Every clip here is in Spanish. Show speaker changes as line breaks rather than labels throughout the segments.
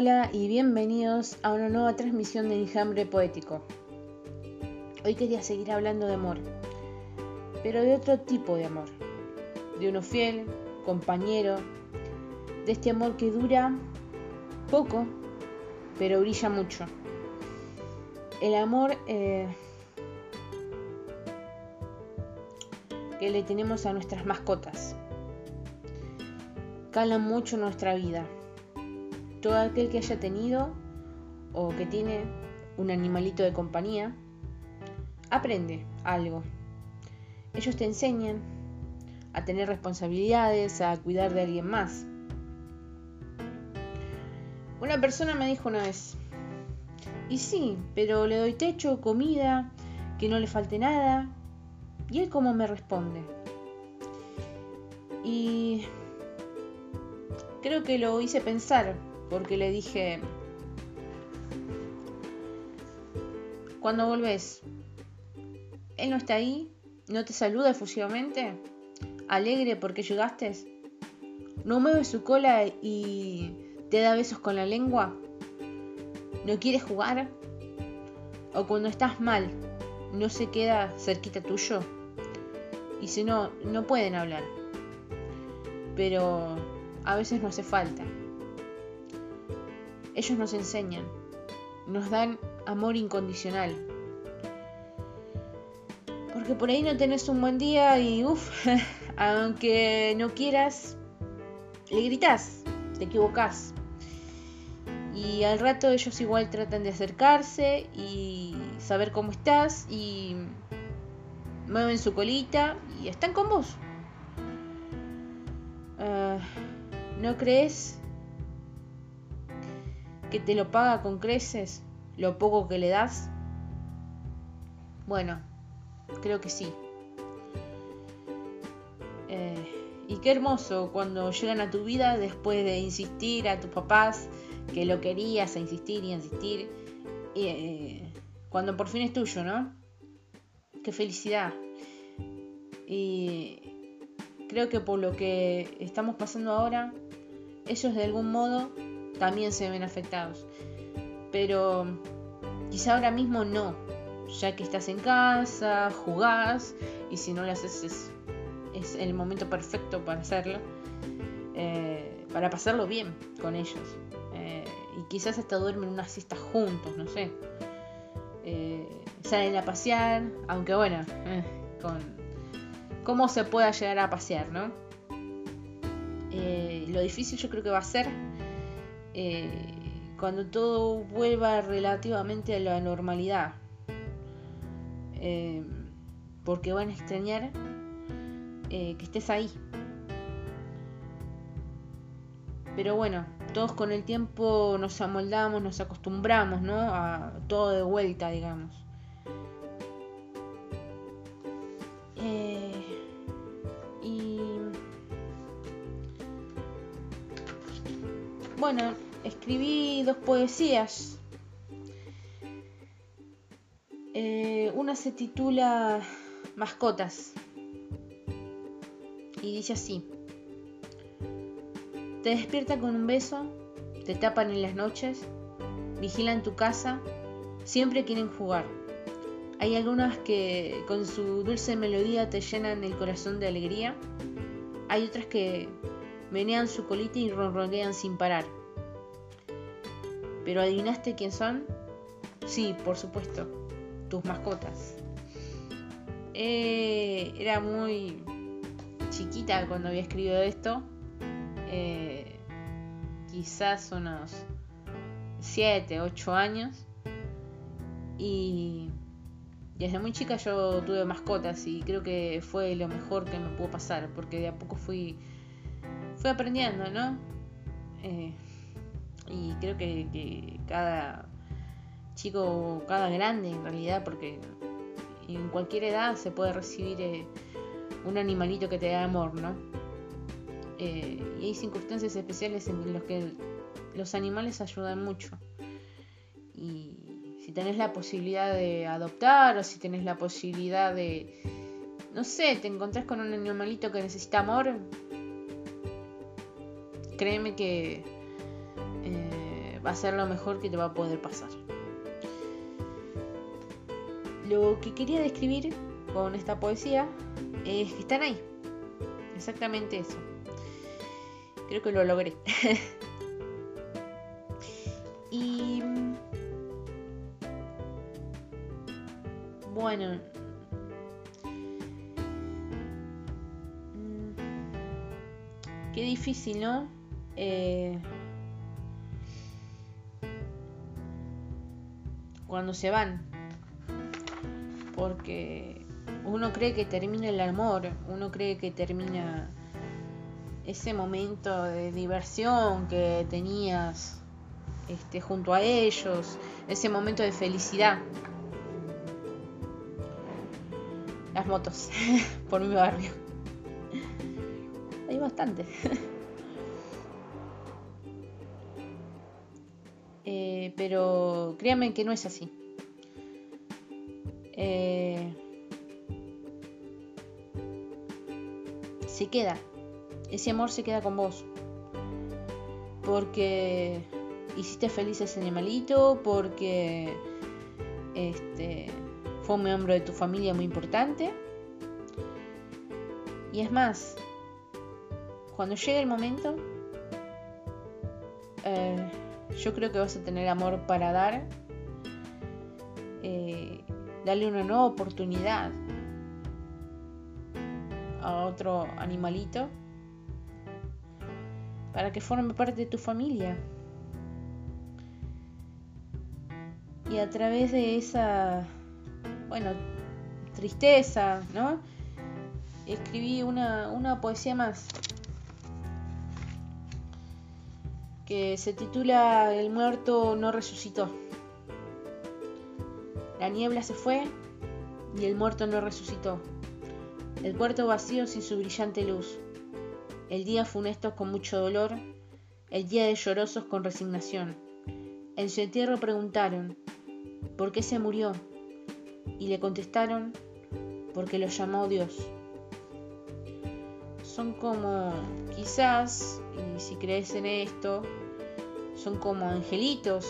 Hola y bienvenidos a una nueva transmisión de Enjambre Poético. Hoy quería seguir hablando de amor, pero de otro tipo de amor, de uno fiel, compañero, de este amor que dura poco, pero brilla mucho. El amor eh, que le tenemos a nuestras mascotas. Cala mucho nuestra vida todo aquel que haya tenido o que tiene un animalito de compañía, aprende algo. Ellos te enseñan a tener responsabilidades, a cuidar de alguien más. Una persona me dijo una vez, y sí, pero le doy techo, comida, que no le falte nada. ¿Y él cómo me responde? Y creo que lo hice pensar porque le dije, cuando volvés, él no está ahí, no te saluda efusivamente, alegre porque llegaste, no mueve su cola y te da besos con la lengua, no quiere jugar, o cuando estás mal, no se queda cerquita tuyo, y si no, no pueden hablar, pero a veces no hace falta. Ellos nos enseñan, nos dan amor incondicional. Porque por ahí no tenés un buen día y uff, aunque no quieras, le gritas, te equivocas. Y al rato ellos igual tratan de acercarse y saber cómo estás y mueven su colita y están con vos. Ah, ¿No crees que te lo paga con creces lo poco que le das? Bueno, creo que sí. Eh, y qué hermoso cuando llegan a tu vida después de insistir a tus papás que lo querías, a insistir y a insistir. Eh, cuando por fin es tuyo, ¿no? Qué felicidad. Y creo que por lo que estamos pasando ahora, ellos de algún modo también se ven afectados. Pero quizá ahora mismo no, ya que estás en casa, jugás y si no lo haces es, el momento perfecto para hacerlo, eh, para pasarlo bien con ellos. Eh, y quizás hasta duermen una siesta juntos, no sé. Eh, salen a pasear, aunque bueno, con cómo se pueda llegar a pasear, ¿no? lo difícil yo creo que va a ser eh, cuando todo vuelva relativamente a la normalidad. Eh, porque van a extrañar eh, que estés ahí. Pero bueno, todos con el tiempo nos amoldamos, nos acostumbramos, ¿no? A todo de vuelta, digamos. y bueno, escribí dos poesías. Eh, una se titula Mascotas y dice así. Te despiertan con un beso, te tapan en las noches, vigilan tu casa, siempre quieren jugar. Hay algunas que con su dulce melodía te llenan el corazón de alegría. Hay otras que menean su colita y ronronean sin parar. ¿Pero adivinaste quién son? Sí, por supuesto, tus mascotas. Eh, era muy chiquita cuando había escrito esto. Eh, quizás unos 7, 8 años. Y desde muy chica yo tuve mascotas y creo que fue lo mejor que me pudo pasar porque de a poco fui, fui aprendiendo, ¿no? Eh, y creo que, cada chico, cada grande en realidad, porque en cualquier edad se puede recibir eh, un animalito que te da amor, ¿no? Eh, y hay circunstancias especiales en las que los animales ayudan mucho. Y si tenés la posibilidad de adoptar o si tenés la posibilidad de, no sé, te encontrás con un animalito que necesita amor, créeme que va a ser lo mejor que te va a poder pasar. Lo que quería describir con esta poesía es que están ahí. Exactamente eso. Creo que lo logré. y bueno. Mm, qué difícil, ¿no? Eh, cuando se van. Porque uno cree que termina el amor, uno cree que termina ese momento de diversión que tenías este, junto a ellos, ese momento de felicidad. Las motos por mi barrio. Hay bastante. pero créanme que no es así. Eh, se queda. Ese amor se queda con vos. Porque hiciste feliz a ese animalito, porque este, fue un miembro de tu familia muy importante. Y es más, cuando llegue el momento, eh, yo creo que vas a tener amor para dar, eh, darle una nueva oportunidad a otro animalito para que forme parte de tu familia. Y a través de esa, bueno, tristeza, ¿no? Escribí una, una poesía más que se titula El muerto no resucitó. La niebla se fue y el muerto no resucitó. El puerto vacío sin su brillante luz. El día funesto con mucho dolor, el día de llorosos con resignación. En su entierro preguntaron, ¿por qué se murió? Y le contestaron, porque lo llamó Dios. Son como, quizás, y si crees en esto, son como angelitos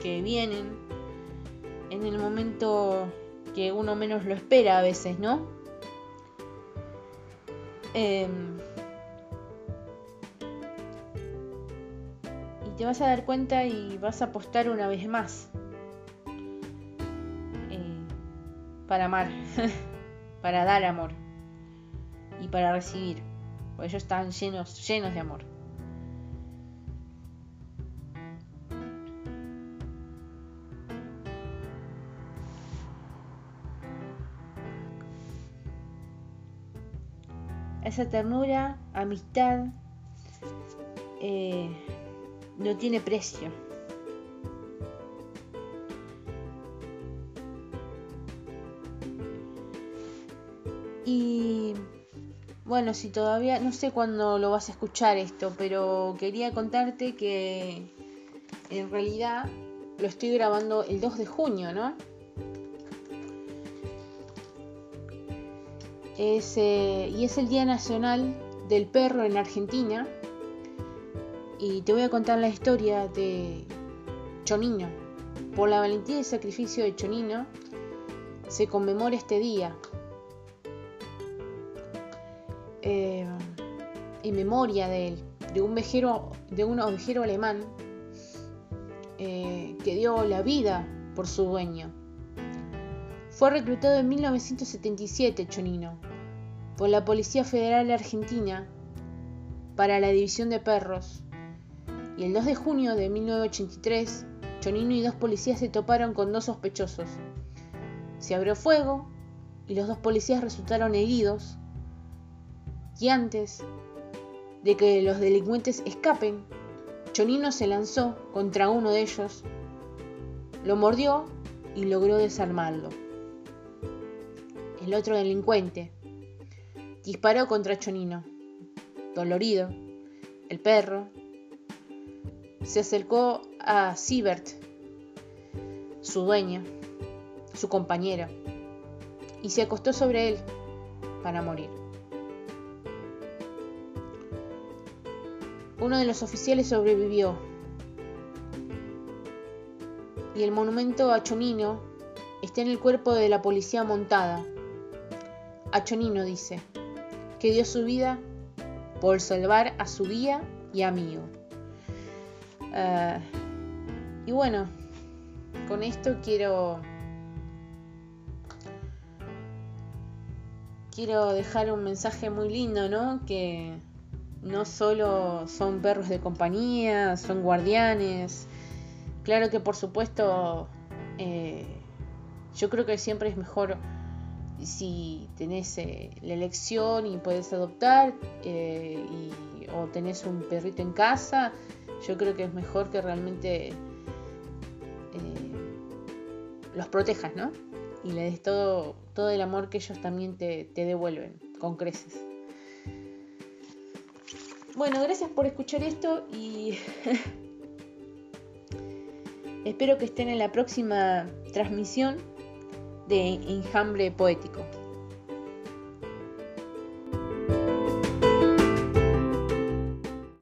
que vienen en el momento que uno menos lo espera a veces, ¿no? Em, y te vas a dar cuenta y vas a apostar una vez más eh, para amar, para dar amor y para recibir, ellos están llenos, llenos de amor. esa ternura, amistad, eh, no tiene precio. Y bueno, si todavía, no sé cuándo lo vas a escuchar esto, pero quería contarte que en realidad lo estoy grabando el 2 de junio, ¿no? Eh, y es el Día Nacional del Perro en Argentina. Y te voy a contar la historia de Chonino. Por la valentía y sacrificio de Chonino se conmemora este día. Eh, en memoria de él, de un vejero, de un ovejero alemán eh, que dio la vida por su dueño. Fue reclutado en 1977 Chonino por la Policía Federal Argentina para la División de Perros y el 2 de junio de 1983 Chonino y dos policías se toparon con dos sospechosos. Se abrió fuego y los dos policías resultaron heridos y antes de que los delincuentes escapen, Chonino se lanzó contra uno de ellos, lo mordió y logró desarmarlo el otro delincuente. Disparó contra Chonino. Dolorido, el perro se acercó a Siebert, su dueño, su compañero, y se acostó sobre él para morir. Uno de los oficiales sobrevivió, y el monumento a Chonino está en el cuerpo de la policía montada. A Chonino dice, que dio su vida por salvar a su guía y amigo. Ah, y bueno, con esto quiero quiero dejar un mensaje muy lindo, ¿no? Que no solo son perros de compañía, son guardianes. Claro que por supuesto eh, yo creo que siempre es mejor si tenés eh, la elección y puedes adoptar eh, o tenés un perrito en casa, yo creo que es mejor que realmente los protejas, ¿no? Y le des todo, todo el amor que ellos también te, te devuelven con creces. Bueno, gracias por escuchar esto y espero que estén en la próxima transmisión de Enjambre Poético.